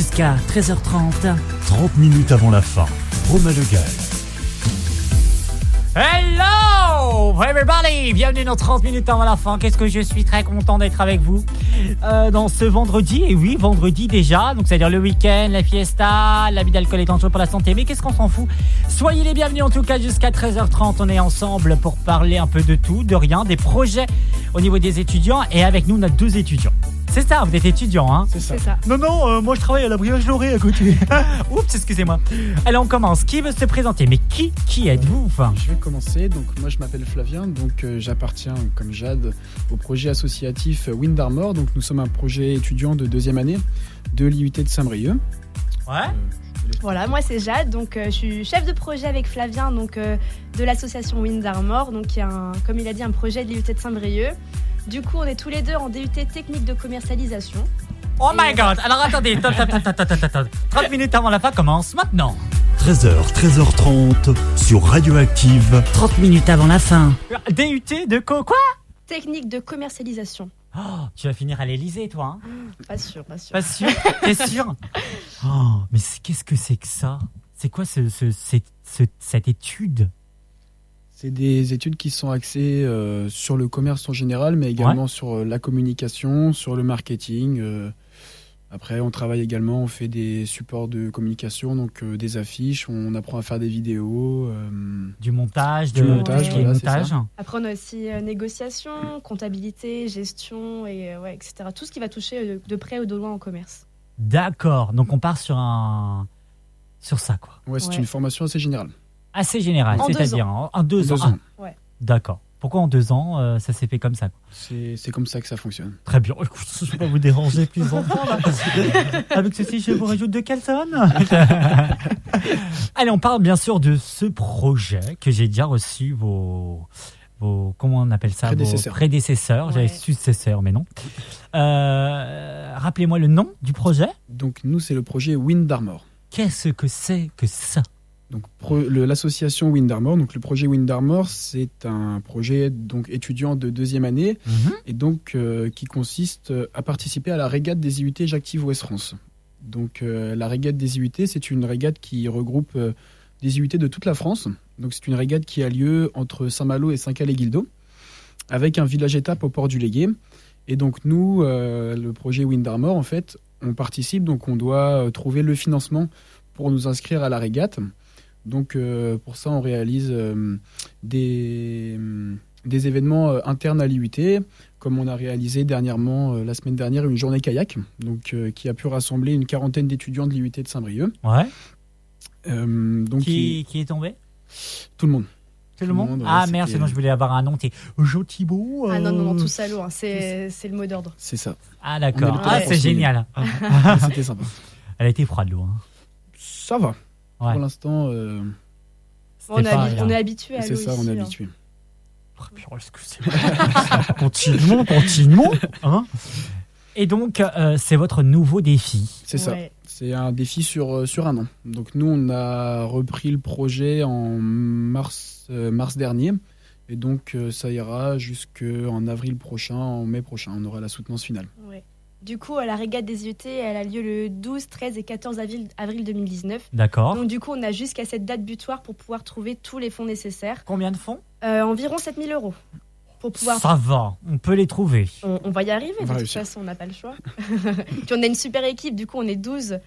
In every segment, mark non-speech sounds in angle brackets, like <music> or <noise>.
jusqu'à 13h30. 30 minutes avant la fin. Romain Le Gall. Hello everybody Bienvenue dans 30 minutes avant la fin. Qu'est-ce que je suis très content d'être avec vous euh, dans ce vendredi. Et oui, vendredi déjà. Donc c'est-à-dire le week-end, la fiesta, l'habit d'alcool est dangereux pour la santé. Mais qu'est-ce qu'on s'en fout? Soyez les bienvenus en tout cas jusqu'à 13h30. On est ensemble pour parler un peu de tout, de rien, des projets au niveau des étudiants. Et avec nous, on a deux étudiants. C'est ça, vous êtes étudiant, hein C'est ça. Non, non, euh, moi je travaille à la brioche dorée à côté. <laughs> Oups, excusez-moi. Allez, on commence. Qui veut se présenter? Mais qui, qui êtes-vous enfin? Je vais commencer. Donc moi je m'appelle Flavien. Donc euh, j'appartiens comme Jade au projet associatif Wind Armor. Donc nous sommes un projet étudiant de deuxième année de l'IUT de Saint-Brieuc. Ouais. Euh, Voilà, moi c'est Jade, donc euh, je suis chef de projet avec Flavien, donc euh, de l'association Wind Armor, donc un, comme il a dit un projet de l'IUT de Saint-Brieuc. Du coup, on est tous les deux en DUT technique de commercialisation. Oh my god Alors attendez, top, top, top, top, top, top, top. 30 minutes avant la fin commence maintenant 13h, 13h30 sur Radioactive. 30 minutes avant la fin. DUT de co quoi? Technique de commercialisation. oh, Tu vas finir à l'Elysée toi, hein Pas sûr, pas sûr. Pas sûr T'es sûr? <laughs> Oh, mais qu'est-ce que c'est que ça? C'est quoi ce, ce- cette- ce- cette étude? C'est des études qui sont axées euh, sur le commerce en général, mais également sur euh, la communication, sur le marketing. euh. Après, on travaille également, on fait des supports de communication, donc euh, des affiches, on apprend à faire des vidéos. euh, Du montage, Du de montage, voilà, c'est montage. Après, on a aussi euh, négociation, comptabilité, gestion, et euh, ouais, etc. Tout ce qui va toucher euh, de près ou de loin au commerce. D'accord, donc on part sur un... Sur ça quoi. Ouais, c'est Ouais. une formation assez générale. Assez général, c'est-à-dire en, en deux ans. ans. Ah, Ouais. D'accord. Pourquoi en deux ans euh, ça s'est fait comme ça C'est c'est comme ça que ça fonctionne. Très bien. Écoute, je ne vais pas vous déranger plus longtemps. là. <laughs> Avec ceci, je vous rajoute deux caleçons. Allez, on parle bien sûr de ce projet que j'ai déjà reçu vos, vos comment on appelle ça Prédécesseurs. Vos prédécesseurs. J'avais successeurs, mais non. Euh, Rappelez-moi le nom du projet. Donc nous, c'est le projet Wind Armor. Qu'est-ce que c'est que ça? Donc l'association Wind Armor, donc le projet Wind Armor, c'est un projet donc étudiant de deuxième année et donc euh, qui consiste à participer à la régate des IUT J'active Ouest France. Donc euh, la régate des IUT, c'est une régate qui regroupe euh, des IUT de toute la France. Donc c'est une régate qui a lieu entre Saint-Malo et Saint-Calais-Guildo, avec un village étape au port du Légué. Et donc nous, le projet Wind Armor, en fait, on participe, donc on doit trouver le financement pour nous inscrire à la régate. Donc euh, pour ça, on réalise euh, des, des événements euh, internes à l'IUT, comme on a réalisé dernièrement, euh, la semaine dernière, une journée kayak, donc, euh, qui a pu rassembler une quarantaine d'étudiants de l'IUT de Saint-Brieuc. Ouais. Euh, donc Qui, qui est tombé? Tout le monde. Tout le monde, ouais, Ah merde, sinon je voulais avoir un nom. T'es Jotibo Ah non, non, non, euh, tout salaud, hein, c'est c'est le mot d'ordre. C'est ça. Ah d'accord. Ah c'est génial. <laughs> C'était sympa. Elle a été froide l'eau. Hein. Ça va. Ouais. Pour l'instant, euh, On, est pas habi- rien. on est habitué à c'est ça, on est hein. habitué. Oh, <laughs> continuons, continuons. hein. Et donc, euh, c'est votre nouveau défi. C'est ça. Ouais. C'est un défi sur, euh, sur un an. Donc nous, on a repris le projet en mars, euh, mars dernier. Et donc euh, ça ira jusqu'en avril prochain, en mai prochain. On aura la soutenance finale. Ouais. Du coup, la régate des IUT, elle a lieu le 12, 13 et 14 avril, avril 2019. D'accord. Donc du coup, on a jusqu'à cette date butoir pour pouvoir trouver tous les fonds nécessaires. Combien de fonds? Euh, environ 7000 euros. Pour pouvoir... Ça va, on peut les trouver. On, on va y arriver, On de toute réussir. façon, on n'a pas le choix. <laughs> Puis on a une super équipe, du coup on est 12.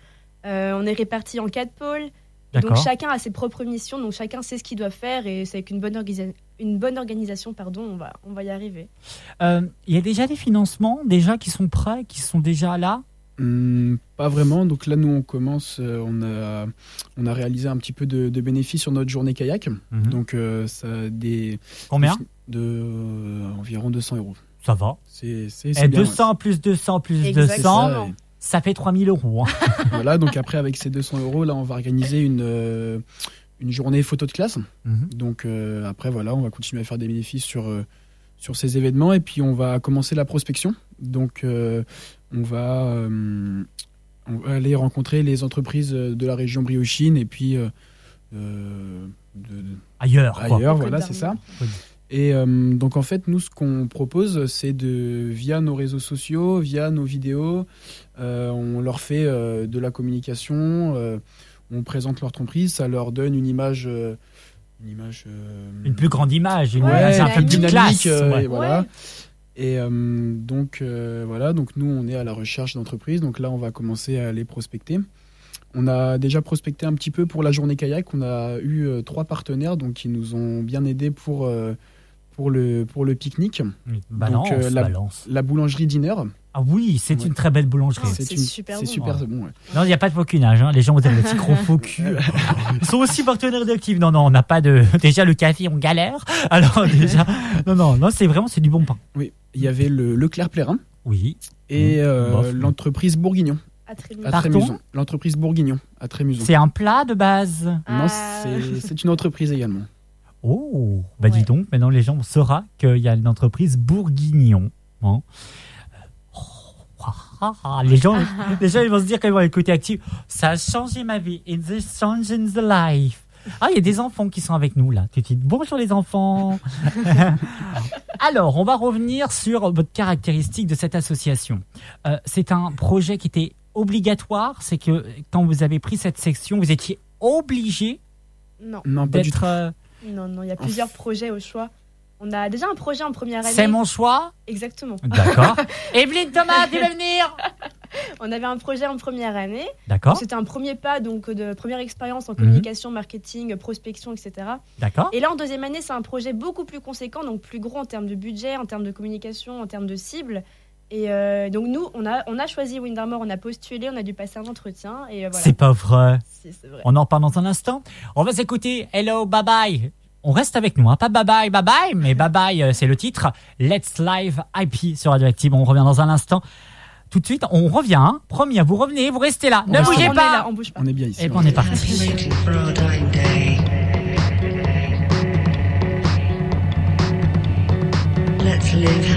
Euh, on est répartis en quatre pôles. Donc chacun a ses propres missions, donc chacun sait ce qu'il doit faire et c'est avec une bonne, organisa- une bonne organisation, pardon, on va, on va y arriver. Euh, Il y a déjà des financements déjà qui sont prêts, qui sont déjà là? Hum, pas vraiment. Donc là, nous, on commence. euh, on, a, on a réalisé un petit peu de, de bénéfices sur notre journée kayak. Mhm. Donc euh, ça a des Combien? De euh, environ 200 euros. Ça va. C'est c'est- Et c'est bien. 200 plus 200 plus Exactement. 200, ouais. Ça fait 3000 euros. hein. <laughs> voilà, donc après, avec ces 200 euros, là, on va organiser une, euh, une journée photo de classe. Mhm. Donc euh, après, voilà, on va continuer à faire des bénéfices sur, euh, sur ces événements. Et puis, on va commencer la prospection. Donc, euh, on, va, euh, on va aller rencontrer les entreprises de la région briochine et puis euh, euh, de- de- Ailleurs, quoi. ailleurs. Voilà, c'est ça. Et euh, donc en fait, nous, ce qu'on propose, c'est de, via nos réseaux sociaux, via nos vidéos, euh, on leur fait euh, de la communication, euh, on présente l'entreprise, ça leur donne une image... euh, une image... euh, Une plus grande image, une Ouais, un peu plus dynamique, classe. euh, ouais. et voilà. Ouais. Et euh, donc euh, voilà, donc nous on est à la recherche d'entreprises. Donc là on va commencer à les prospecter. On a déjà prospecté un petit peu pour la journée kayak. On a eu euh, trois partenaires donc qui nous ont bien aidés pour euh, pour le pour le pique-nique. Balance, Donc, euh, la- balance. La boulangerie Diner. Ah oui, c'est Ouais. une très belle boulangerie. C'est super C'est bon. super Ouais. bon. ouais. Non, il n'y a pas de faux cunage. Hein. Les gens, vous avez le petit gros <laughs> faux cul. Ils sont aussi partenaires d'Active. Non, non, on n'a pas de. <laughs> Déjà, le café, on galère. <laughs> Alors, déjà. Non, non, non, c'est vraiment, c'est du bon pain. Oui, il y avait le Leclerc Plérin Oui. et Mmh. euh, l'entreprise Bourguignon À Trémuson. L'entreprise Bourguignon à Trémuson. C'est un plat de base? Non, Ah. c'est c'est une entreprise également. Oh, bah dis donc, maintenant les gens sauront qu'il y a une entreprise Bourguignon. Hein. Oh, ah, ah, ah, les, gens, <laughs> les gens ils vont se dire quand ils vont écouter Active, ça a changé ma vie. It's changing the life. Ah, il y a des enfants qui sont avec nous là. Tu te dis bonjour les enfants. <laughs> Alors, on va revenir sur votre caractéristique de cette association. Euh, c'est un projet qui était obligatoire. C'est que quand vous avez pris cette section, vous étiez obligé Non, Non, pas du tout. Non, non, il y a plusieurs projets au choix. On a déjà un projet en première année. c'est mon choix. Exactement. D'accord. <laughs> Evelyne Thomas, tu veux venir? On avait un projet en première année. D'accord, C'était un premier pas, donc de première expérience Mhm. en communication, marketing, prospection, etc. d'accord. Et là, en deuxième année, c'est un projet beaucoup plus conséquent, donc plus gros en termes de budget, en termes de communication, en termes de cible. Et euh, donc nous, on a, on a choisi Windermore, on a postulé, on a dû passer un entretien. Et euh, voilà. C'est pas vrai. Si, c'est vrai. On en parle dans un instant. On va s'écouter Hello, bye bye. On reste avec nous, hein. pas bye bye, bye bye, mais bye bye, euh, c'est le titre. Let's Live IP sur Radioactive. On revient dans un instant. Tout de suite, on revient. Hein. Promis, vous revenez, vous restez là. Ne reste bougez on est pas. là, on bouge pas. On est bien ici. Et ben, on est parti. Let's live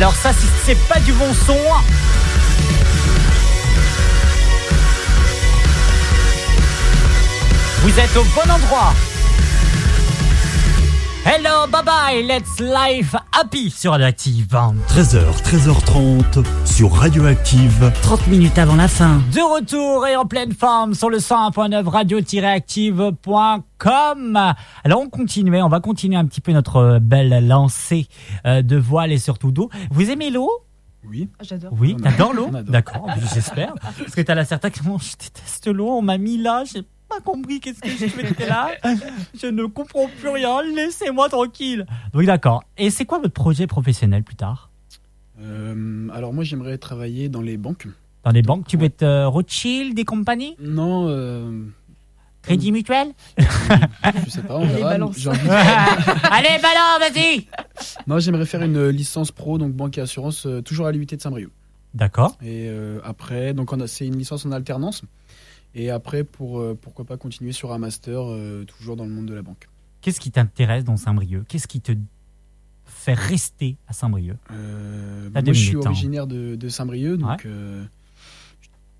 Alors ça, si c'est pas du bon son, vous êtes au bon endroit. Hello, bye bye, let's life happy sur Radioactive. 13h, 13h30 sur Radioactive. 30 minutes avant la fin. De retour et en pleine forme sur le 101.9 radio-active.com. Alors on continue, on va continuer un petit peu notre belle lancée euh, de voile et surtout d'eau. Vous aimez l'eau? Oui. J'adore. Oui, t'adores l'eau? D'accord, j'espère. Parce que t'as la moi, je déteste l'eau, on m'a mis là, j'ai pas compris qu'est-ce que je mettais là. Je ne comprends plus rien, laissez-moi tranquille. Oui, d'accord. Et c'est quoi votre projet professionnel plus tard? Euh, alors moi j'aimerais travailler dans les banques. Dans les banques, tu veux être euh, Rothschild des compagnies? Non, euh, Crédit mutuel? <laughs> Je sais pas, on Allez, verra. balance. J'ai envie de- <laughs> Allez, ballon, vas-y Non, j'aimerais faire une licence pro, donc banque et assurance, euh, toujours à l'UIT de Saint-Brieuc. D'accord. Et euh, après, donc c'est une licence en alternance. Et après, pour euh, pourquoi pas continuer sur un master, euh, toujours dans le monde de la banque. Qu'est-ce qui t'intéresse dans Saint-Brieuc? Qu'est-ce qui te fait rester à Saint-Brieuc? Euh, T'as moi, je suis hein. originaire de, de Saint-Brieuc, donc Ouais.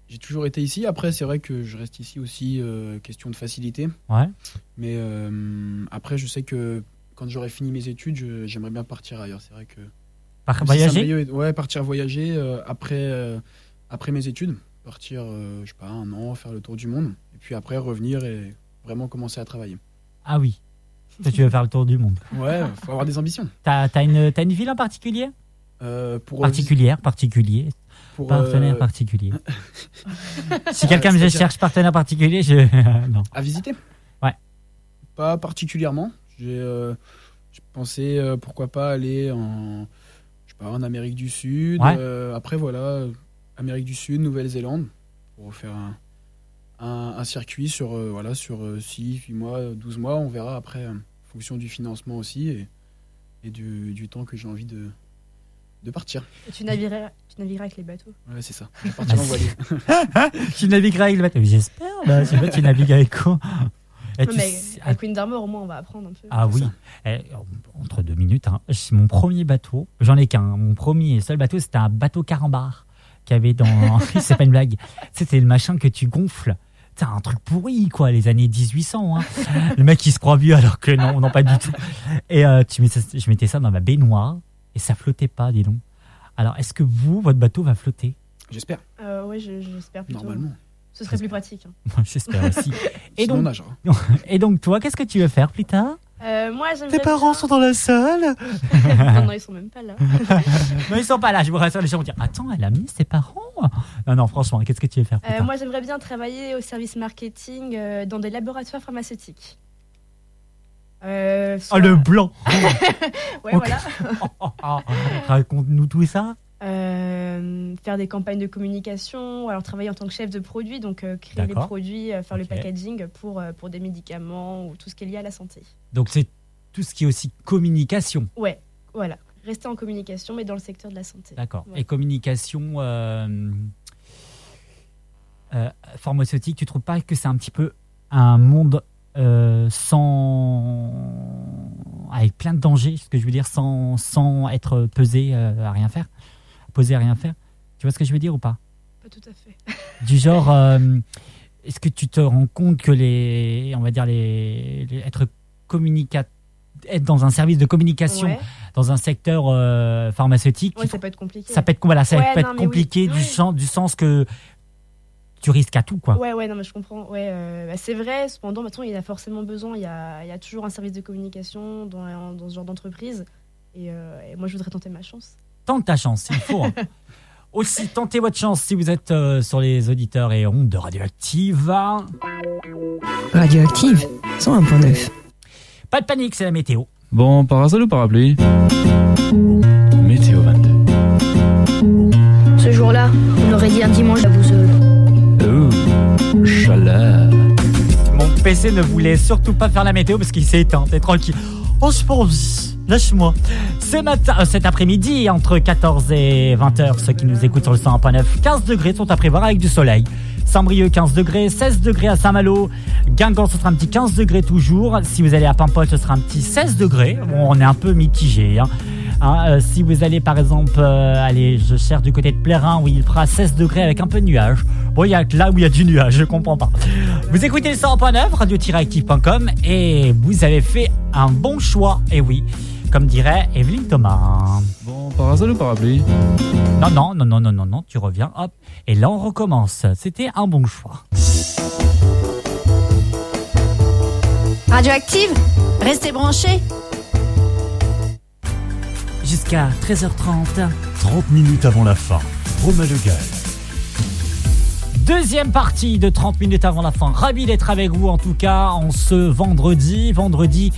j'ai toujours été ici. Après, c'est vrai que je reste ici aussi, euh, question de facilité. Ouais. Mais euh, après, je sais que quand j'aurai fini mes études, j'aimerais bien partir ailleurs. C'est vrai que Par si voyager? Saint-Brieuc est- Ouais, partir voyager euh, après, après mes études. Partir, euh, je sais pas, un an, faire le tour du monde. Et puis après, revenir et vraiment commencer à travailler. Ah oui. Tu veux faire le tour du monde. Ouais, faut avoir des ambitions. T'as as une, une ville en particulier? Euh, pour, Particulière, particulier, pour, partenaire euh, particulier. <laughs> si quelqu'un me cherche partenaire particulier, je. <laughs> non. À visiter? Ouais. Pas particulièrement. J'ai euh, pensé, euh, pourquoi pas, aller en, je sais pas, en Amérique du Sud. Ouais. Euh, après, voilà, euh, Amérique du Sud, Nouvelle-Zélande, pour faire un, un, un circuit sur, euh, voilà, sur 6, 8 mois, 12 mois. On verra après, euh, en fonction du financement aussi et, et du, du temps que j'ai envie de, de partir. Et tu navigueras, tu navigueras avec les bateaux. Ouais, c'est ça. <laughs> Je vais partir en voilier. tu navigueras avec le bateau. J'espère. Bah, je sais pas, tu navigues avec quoi? Et Ouais, tu mais sais- avec Wind Armor, au moins, on va apprendre un peu. Ah oui. Eh, entre deux minutes, hein, c'est mon premier bateau. J'en ai qu'un. hein. Mon premier et seul bateau, c'était un bateau carambar qu'il y avait dans. <laughs> <laughs> c'est pas une blague. C'était le machin que tu gonfles. C'est un truc pourri, quoi, les années 1800. hein. le mec, il se croit vieux alors que non, non, pas du tout. Et euh, tu mets ça- je mettais ça dans ma baignoire et ça flottait pas, dis donc. Alors, est-ce que vous, votre bateau va flotter? J'espère, Euh, je- j'espère plutôt. normalement. Ce serait plus pratique. hein. Moi, <laughs> J'espère aussi. Et on donc, et donc, toi, qu'est-ce que tu veux faire plus tard? Euh, moi. Tes parents bien- sont dans la salle <laughs> non, non, ils sont même pas là. <laughs> Non, ils sont pas là. Je me rassure, les gens vont dire Attends, elle a mis ses parents Non, non, franchement, qu'est-ce que tu veux faire Euh, moi, j'aimerais bien travailler au service marketing euh, dans des laboratoires pharmaceutiques. Euh, Oh, soit- le blanc <laughs> Ouais, voilà. Oh, oh, oh. Raconte-nous tout ça. Euh, faire des campagnes de communication, alors travailler en tant que chef de produit, donc euh, créer les produits, euh, faire le packaging pour, pour des médicaments ou tout ce qui est lié à la santé. Donc, c'est tout ce qui est aussi communication. Ouais, voilà. Rester en communication, mais dans le secteur de la santé. D'accord. Ouais. Et communication pharmaceutique, tu trouves pas que c'est un petit peu un monde sans. avec plein de dangers, ce que je veux dire, sans, sans être pesé à rien faire? Posé à rien faire Tu vois ce que je veux dire ou pas? Pas tout à fait. <laughs> Du genre, euh, est-ce que tu te rends compte que les, on va dire les, les- être communica, être dans un service de communication Ouais, dans un secteur euh, pharmaceutique, ouais, ça peut être compliqué. ça peut être voilà, ça Ouais, peut non, être mais oui. compliqué du sens du sens que tu risques à tout quoi. Ouais, ouais, non, mais je comprends. Ouais, euh, bah, c'est vrai. Cependant, maintenant, il y a forcément besoin. Il y a, il y a toujours un service de communication dans, dans ce genre d'entreprise. Et, euh, et moi, je voudrais tenter ma chance. Tente ta chance, il faut. hein. <laughs> Aussi, tentez votre chance si vous êtes euh, sur les auditeurs et ondes de Radioactive. Radioactive 101.9. Pas de panique, c'est la météo. Bon, parasol ou parapluie? Météo 22. Ce jour-là, on aurait dit un dimanche à Boussole. Oh, chaleur. Mon PC ne voulait surtout pas faire la météo parce qu'il s'est éteint. T'es tranquille. Je pas envie. Lâche-moi. Ce matin, euh, cet après-midi, entre 14 et 20 heures, ceux qui nous écoutent sur le 101.9, 15 degrés sont à prévoir avec du soleil. Saint-Brieuc 15 degrés, 16 degrés à Saint-Malo, Guingamp ce sera un petit 15 degrés toujours. Si vous allez à Paimpol, ce sera un petit 16 degrés. Bon, on est un peu mitigé. hein. Hein, euh, si vous allez par exemple, euh, allez, je cherche du côté de Plérin où il fera 16 degrés avec un peu de nuage. Bon, il y a là où il y a du nuage, je comprends pas. Vous écoutez le 100.9, radio-active.com et vous avez fait un bon choix. Et oui, comme dirait Evelyne Thomas. Bon, parasol ou parapluie? Non, non, non, non, non, non, non, tu reviens, hop. Et là, on recommence. C'était un bon choix. Radioactive? Restez branchés Jusqu'à 13h30. 30 minutes avant la fin. Romain Le Gall. Deuxième partie de 30 minutes avant la fin. Ravi d'être avec vous en tout cas en ce vendredi. Vendredi,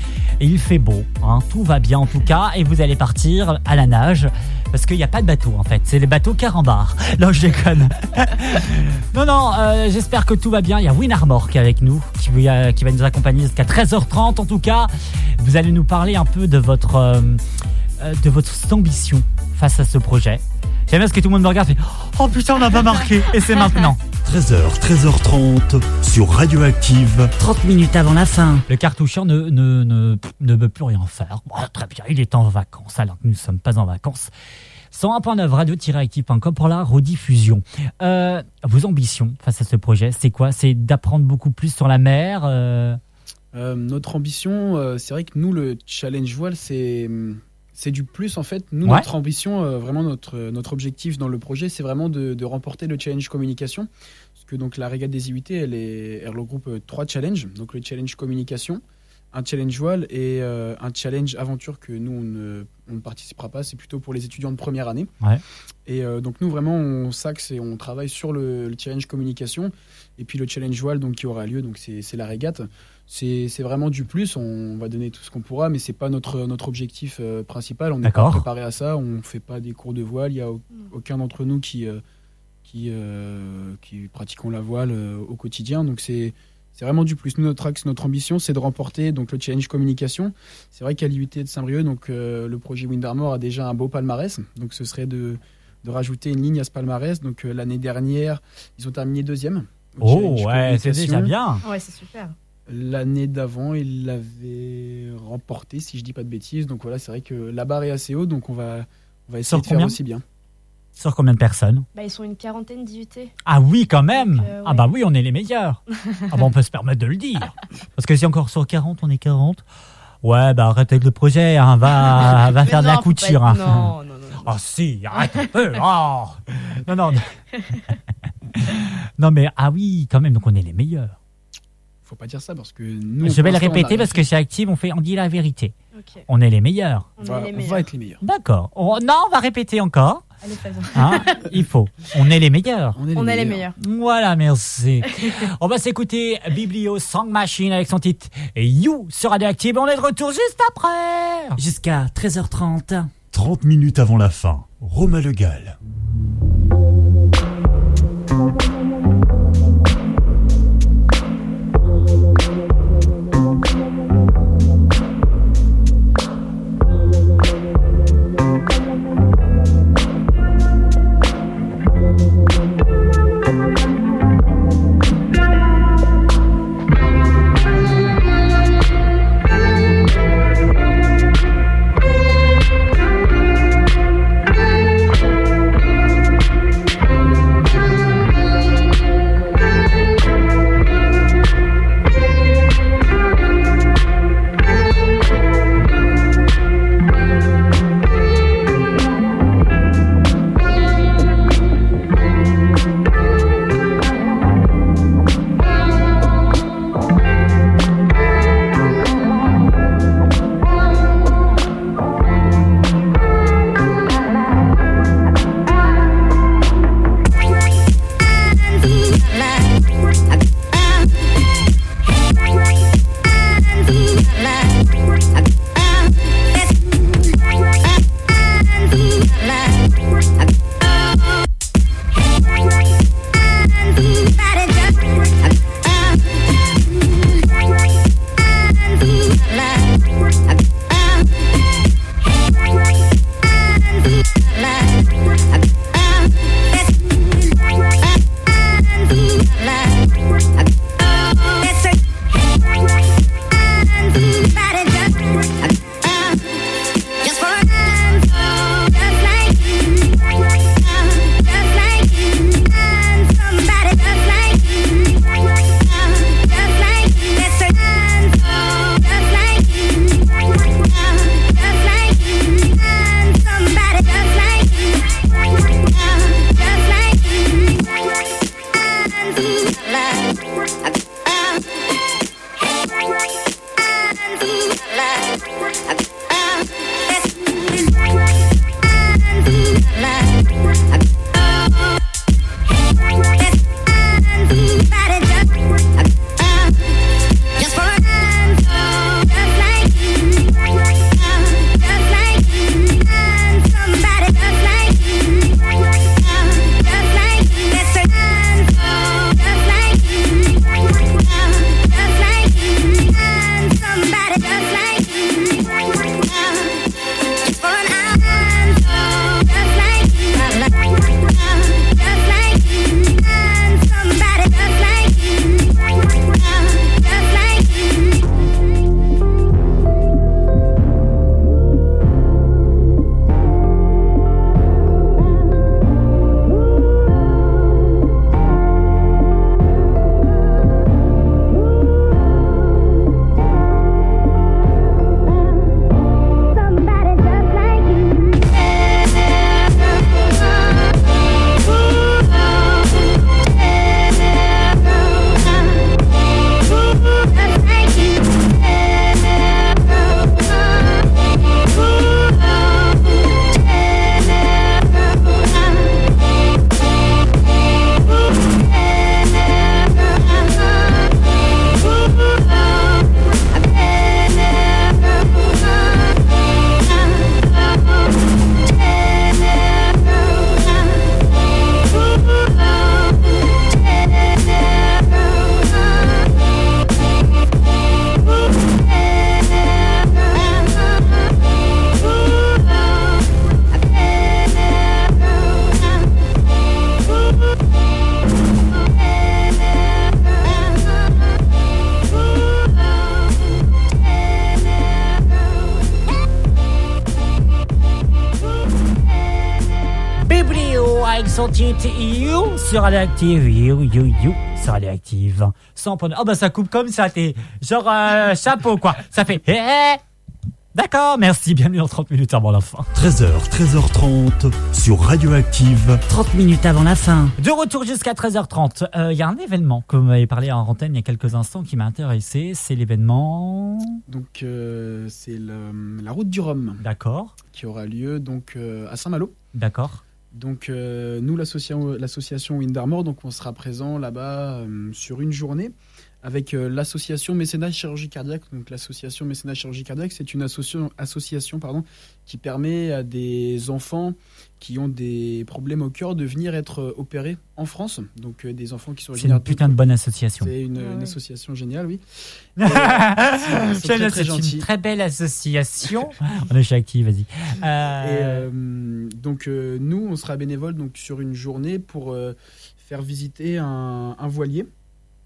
il fait beau, hein, tout va bien en tout cas. Et vous allez partir à la nage parce qu'il n'y a pas de bateau en fait. C'est les bateaux carambar. <laughs> Non, je déconne. <laughs> non, non, euh, j'espère que tout va bien. Il y a Win Armor qui est avec nous, qui, va- qui va nous accompagner jusqu'à 13h30 en tout cas. Vous allez nous parler un peu de votre, euh, euh, de votre ambition face à ce projet. J'aime bien ce que tout le monde me regarde et fait Oh putain, on n'a pas marqué Et c'est <laughs> maintenant. 13h, 13h30 sur Radioactive. 30 minutes avant la fin. Le cartoucheur ne, ne, ne, ne veut plus rien faire. Bon, très bien, il est en vacances alors que nous ne sommes pas en vacances. 101.9 radio-active.com pour la rediffusion. Euh, vos ambitions face à ce projet, c'est quoi? C'est d'apprendre beaucoup plus sur la mer euh, Euh, notre ambition, euh, c'est vrai que nous, le challenge voile, c'est c'est du plus en fait. Nous, Ouais. notre ambition, euh, vraiment notre notre objectif dans le projet, c'est vraiment de, de remporter le challenge communication. Parce que donc la régate des IUT, elle est elle regroupe euh, trois challenges. Donc le challenge communication, un challenge voile et euh, un challenge aventure que nous on ne, on ne participera pas. C'est plutôt pour les étudiants de première année. Ouais. Et euh, donc nous vraiment on s'axe et on travaille sur le, le challenge communication et puis le challenge voile donc qui aura lieu donc c'est c'est la régate. C'est c'est vraiment du plus. On va donner tout ce qu'on pourra, mais c'est pas notre notre objectif euh, principal. On n'est pas préparé à ça. On fait pas des cours de voile. Il y a au- aucun d'entre nous qui euh, qui euh, qui pratiquons la voile euh, au quotidien. Donc c'est c'est vraiment du plus. Nous, notre axe, notre ambition, c'est de remporter donc le challenge communication. C'est vrai qu'à l'IUT de Saint-Brieuc, donc euh, le projet Wind Armor a déjà un beau palmarès. Donc ce serait de, de rajouter une ligne à ce palmarès. Donc euh, l'année dernière, ils ont terminé deuxième. Oh ouais, c'est déjà bien. Ouais, c'est super. L'année d'avant, ils l'avaient remporté, si je dis pas de bêtises. Donc voilà, c'est vrai que la barre est assez haute, donc on va, on va essayer Sur de faire aussi bien. Sur combien de personnes Bah, ils sont une quarantaine d'IUT. Ah oui, quand même Donc, euh, Ah bah oui, on est les meilleurs. <laughs> ah bah on peut se permettre de le dire. Parce que si encore sur 40, on est 40. Ouais, bah arrête avec le projet, hein, va, <laughs> va faire de non, la faut pas couture. être- hein. Non, non, non. non. Ah si, arrête un peu. oh. Non, non. <laughs> non. mais ah oui, quand même, donc on est les meilleurs. Faut pas dire ça parce que nous. Je vais le répéter a- parce que chez Active, on fait, on dit la vérité. Ok, On est les meilleurs. on on va, est les on meilleurs. va être les meilleurs. D'accord. On- non, on va répéter encore. Allez, hein. Il faut. On est les meilleurs. On est les On est les meilleurs. Voilà, merci. on va s'écouter Biblio Song Machine avec son titre You sur Radioactive. On est de retour juste après. Jusqu'à 13h30. 30 minutes avant la fin. Romain Le You sur Radioactive. You, you, you sur Radioactive. 100.9. Oh bah ça coupe comme ça, t'es genre euh, chapeau quoi. Ça fait. eh, eh. D'accord, merci, bienvenue dans 30 minutes avant la fin. 13h, 13h30 sur Radioactive. 30 minutes avant la fin. De retour jusqu'à 13h30. Il y a un événement que vous m'avez parlé en antenne il y a quelques instants qui m'a intéressé. C'est l'événement. Donc euh, c'est la route du Rhum D'accord, qui aura lieu donc euh, à Saint-Malo. d'accord. Donc euh, nous l'association l'association Wind Armor, donc on sera présent là-bas euh, sur une journée avec euh, l'association Mécénat Chirurgie Cardiaque. Donc l'association Mécénat Chirurgie Cardiaque, c'est une association association pardon qui permet à des enfants qui ont des problèmes au cœur de venir être euh, opérés en France. Donc euh, des enfants qui sont C'est une putain de bonne association. C'est une, association géniale, oui. <laughs> Très, très C'est une très belle association. On est chez Active, vas-y. <laughs> Et Euh, donc euh, nous, on sera bénévole donc sur une journée pour euh, faire visiter un, un voilier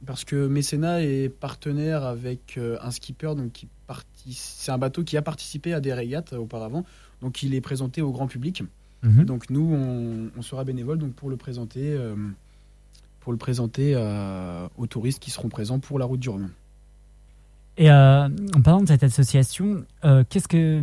parce que Mécénat est partenaire avec euh, un skipper donc qui c'est un bateau qui a participé à des régates auparavant donc il est présenté au grand public. mhm. Donc nous, on, on sera bénévole donc pour le présenter euh, pour le présenter aux touristes qui seront présents pour la route du Rhum. Et euh, en parlant de cette association, euh, qu'est-ce que,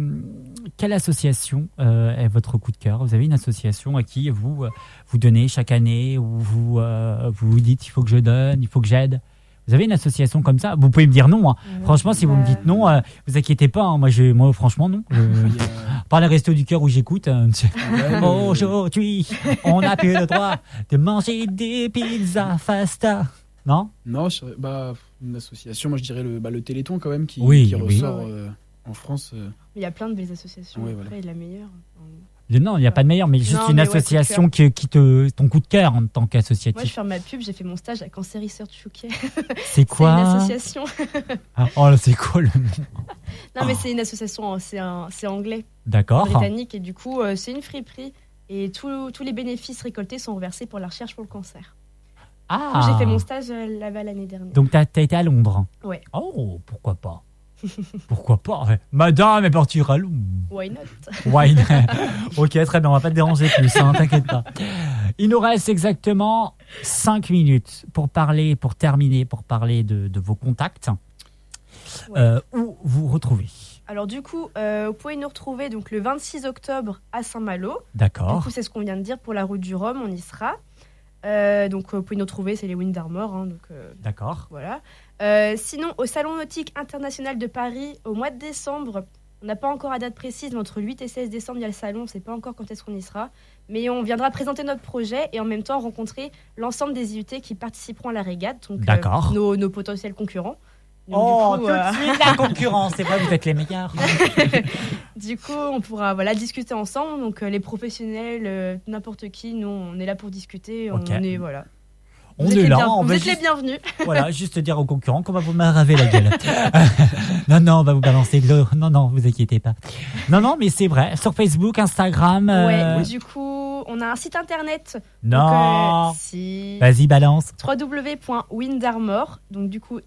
quelle association euh, est votre coup de cœur? Vous avez une association à qui vous euh, vous donnez chaque année ou vous euh, vous vous dites il faut que je donne, il faut que j'aide? Vous avez une association comme ça? Vous pouvez me dire non. hein. Franchement, si vous me dites non, euh, vous inquiétez pas. hein. Moi, je, moi, franchement, non. Je- <laughs> a- Par les restos du cœur où j'écoute. euh, Ouais, le- Aujourd'hui, on n'a plus le droit de manger des pizzas fasta. Non? Non, bah, une association, moi je dirais le, bah, le Téléthon quand même qui, Oui, qui oui. ressort euh, en France. euh. Il y a plein de belles associations. Ouais, Après, voilà. la meilleure. Non, il n'y a pas de meilleur, mais juste Non, une mais ouais, association qui, qui te. ton coup de cœur en tant Moi, je qu'associatif. fais ma pub, j'ai fait mon stage à Cancer Research UK. C'est <laughs> C'est une quoi association. <laughs> Ah, Oh là, c'est quoi le nom <laughs> Non, mais c'est une association, c'est un- c'est anglais, D'accord. britannique, et du coup, euh, c'est une friperie. Et tous tous les bénéfices récoltés sont reversés pour la recherche pour le cancer. Ah J'ai fait mon stage euh, là-bas l'année dernière. Donc, t'as as été à Londres Ouais. Oh, pourquoi pas <laughs> Pourquoi pas ouais. Madame est partie Londres. Why not? <laughs> Wine. ok, très bien, on va pas te déranger plus, hein, t'inquiète pas. Il nous reste exactement 5 minutes pour parler, pour terminer, pour parler de, de vos contacts. Euh, où vous retrouvez? Alors du coup, euh, vous pouvez nous retrouver donc le 26 octobre à Saint-Malo. Du D'accord. coup, c'est ce qu'on vient de dire pour la route du Rhum, on y sera. Euh, donc, vous pouvez nous trouver, c'est les Wind Armor. hein, D'accord. voilà. Euh, sinon, au Salon nautique international de Paris, au mois de décembre, on n'a pas encore la date précise, mais entre le 8 et 16 décembre, il y a le salon, on ne sait pas encore quand est-ce qu'on y sera. Mais on viendra présenter notre projet et en même temps rencontrer l'ensemble des IUT qui participeront à la régate, donc euh, D'accord. nos, nos potentiels concurrents. Donc, Oh, du coup, tout euh, de suite <laughs> la concurrence, c'est vrai, vous êtes les meilleurs. <laughs> Du coup, on pourra voilà, discuter ensemble. Donc, euh, les professionnels, euh, n'importe qui, nous, on est là pour discuter. On est, voilà. On vous est les là, bien- on vous va êtes les juste- bienvenus. <laughs> Voilà, juste dire aux concurrents qu'on va vous maraver la gueule. <laughs> non, non, on va vous balancer de l'eau. Non, non, vous inquiétez pas. Non, non, mais c'est vrai. Sur Facebook, Instagram. euh, Ouais, du coup, on a un site internet. Non. Donc, euh, si. Vas-y, balance. www.windarmor, donc du coup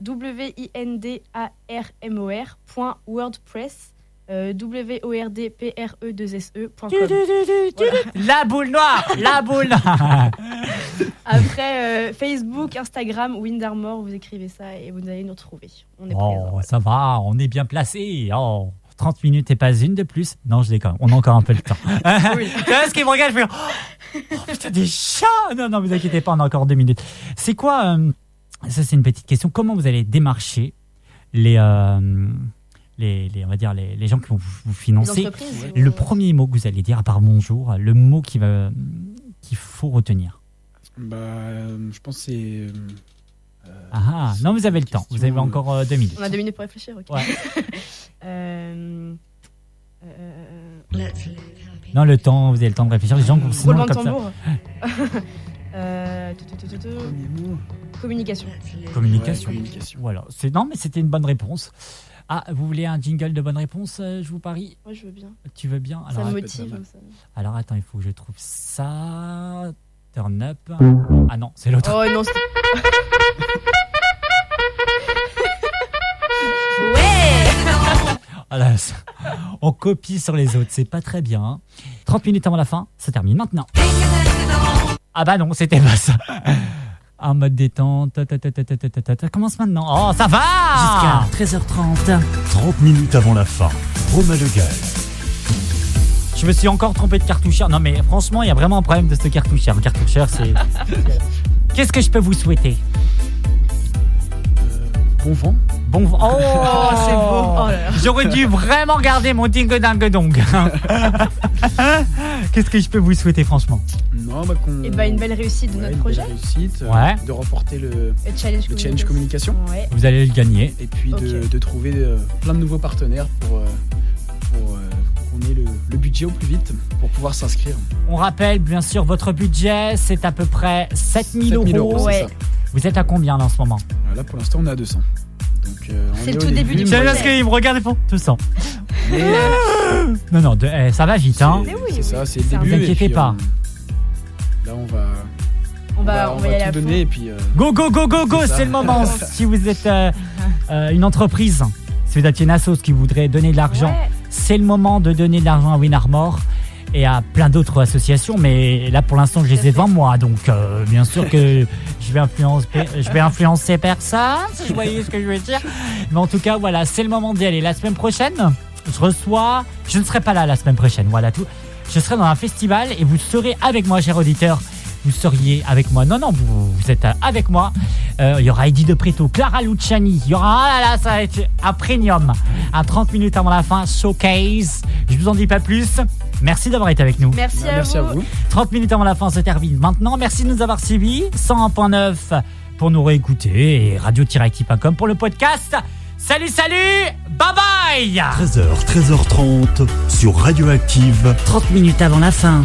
W-I-N-D-A-R-M-O-R, point WordPress, euh, W-O-R-D-P-R-E-2-S-E.com. La boule noire La <laughs> boule noire Après, euh, Facebook, Instagram, Windarmor, vous écrivez ça et vous allez nous retrouver. On est présents. Oh, ça va, on est bien placé. Oh, 30 minutes et pas une de plus. Non, je déconne, on a encore un peu le temps. <laughs> Oui. <laughs> Tu vois ce qui me regarde, je fais oh, oh, putain, des chats Non, non, vous inquiétez pas, on a encore deux minutes. C'est quoi, euh, ça c'est une petite question, comment vous allez démarcher les, euh, les, les- on va dire, les, les gens qui vont vous, financer Le premier mot que vous allez dire, à part bonjour, le mot qui va, qu'il faut retenir. Bah, euh, je pense que c'est. euh, Ah, ah, non, vous avez le temps, vous avez encore euh, deux minutes. On a deux minutes pour réfléchir, ok. Ouais. <laughs> Euh, euh. Non, le temps, vous avez le temps de réfléchir. Les gens, de comme ça, tambour. <laughs> Communication. Communication. Voilà. C'est non, mais c'était une bonne réponse. Ah, vous voulez un jingle de bonne réponse euh, Je vous parie? Moi, je veux bien. Tu veux bien? Ça alors, me pas motive. ça. alors attends, il faut que je trouve ça. Turn up. Ah non, c'est l'autre. Oh non, <laughs> Ah ça- on copie sur les autres, c'est pas très bien. 30 minutes avant la fin, ça termine maintenant. Ah bah non, c'était pas ça en mode détente. Commence maintenant. Oh, ça va Jusqu'à 13h30. 30 minutes avant la fin. Romain Legal. Je me suis encore trompé de cartoucheur. Non, mais franchement, il y a vraiment un problème de ce cartoucheur. Le cartoucheur, c'est. <laughs> Qu'est-ce que je peux vous souhaiter? Euh, Bon vent Bon... Oh, Oh, c'est beau. Oh là là. J'aurais dû vraiment garder mon dingue dingue dong. <laughs> Qu'est-ce que je peux vous souhaiter franchement Non, bah qu'on. Et bah, une belle réussite de Ouais, notre une belle projet. réussite. euh, Ouais. De remporter le, Le challenge, le challenge communication. Ouais. Vous allez le gagner. Et puis de, trouver euh, plein de nouveaux partenaires pour, euh, pour euh, qu'on ait le, le budget au plus vite pour pouvoir s'inscrire. On rappelle bien sûr votre budget, c'est à peu près 7000 7000 euros. euros, c'est Ouais. ça. Vous êtes à combien là en ce moment? Voilà, pour l'instant, on est à 200. Euh, C'est est le tout début du projet. parce qu'ils me regardent et font tout ça. <laughs> mais, euh, Non, non, de- eh, ça va vite. Hein. Mais oui, c'est oui. ça, c'est le C'est un- début. Vous et inquiétez puis, pas. euh, là, on va, On va, on va y aller à tout fond. donner et puis. euh, Go, go, go, go, go, C'est ça. c'est le moment. <laughs> si vous êtes euh, euh, une entreprise, si vous êtes une assos qui voudrait donner de l'argent, Ouais. c'est le moment de donner de l'argent à WinArmor et à plein d'autres associations. Mais là, pour l'instant, je les ai devant moi. Donc, euh, bien sûr que je vais, influencer, je vais influencer personne, si vous voyez ce que je veux dire. Mais en tout cas, voilà, c'est le moment d'y aller. La semaine prochaine, je reçois. Je ne serai pas là la semaine prochaine. Voilà tout. Je serai dans un festival et vous serez avec moi, cher auditeur. Vous seriez avec moi. Non, non, vous, vous êtes avec moi. Euh, Il y aura Eddie De Preto, Clara Luciani. Il y aura, ah là là, ça va être un premium. Un 30 minutes avant la fin, showcase. Je vous en dis pas plus. Merci d'avoir été avec nous. Merci, bah, à, merci vous. à vous. 30 minutes avant la fin se termine maintenant. Merci de nous avoir suivis. 101.9 pour nous réécouter et radio-active.com pour le podcast. Salut, salut, bye bye 13h, 13h30 sur Radioactive. 30 minutes avant la fin.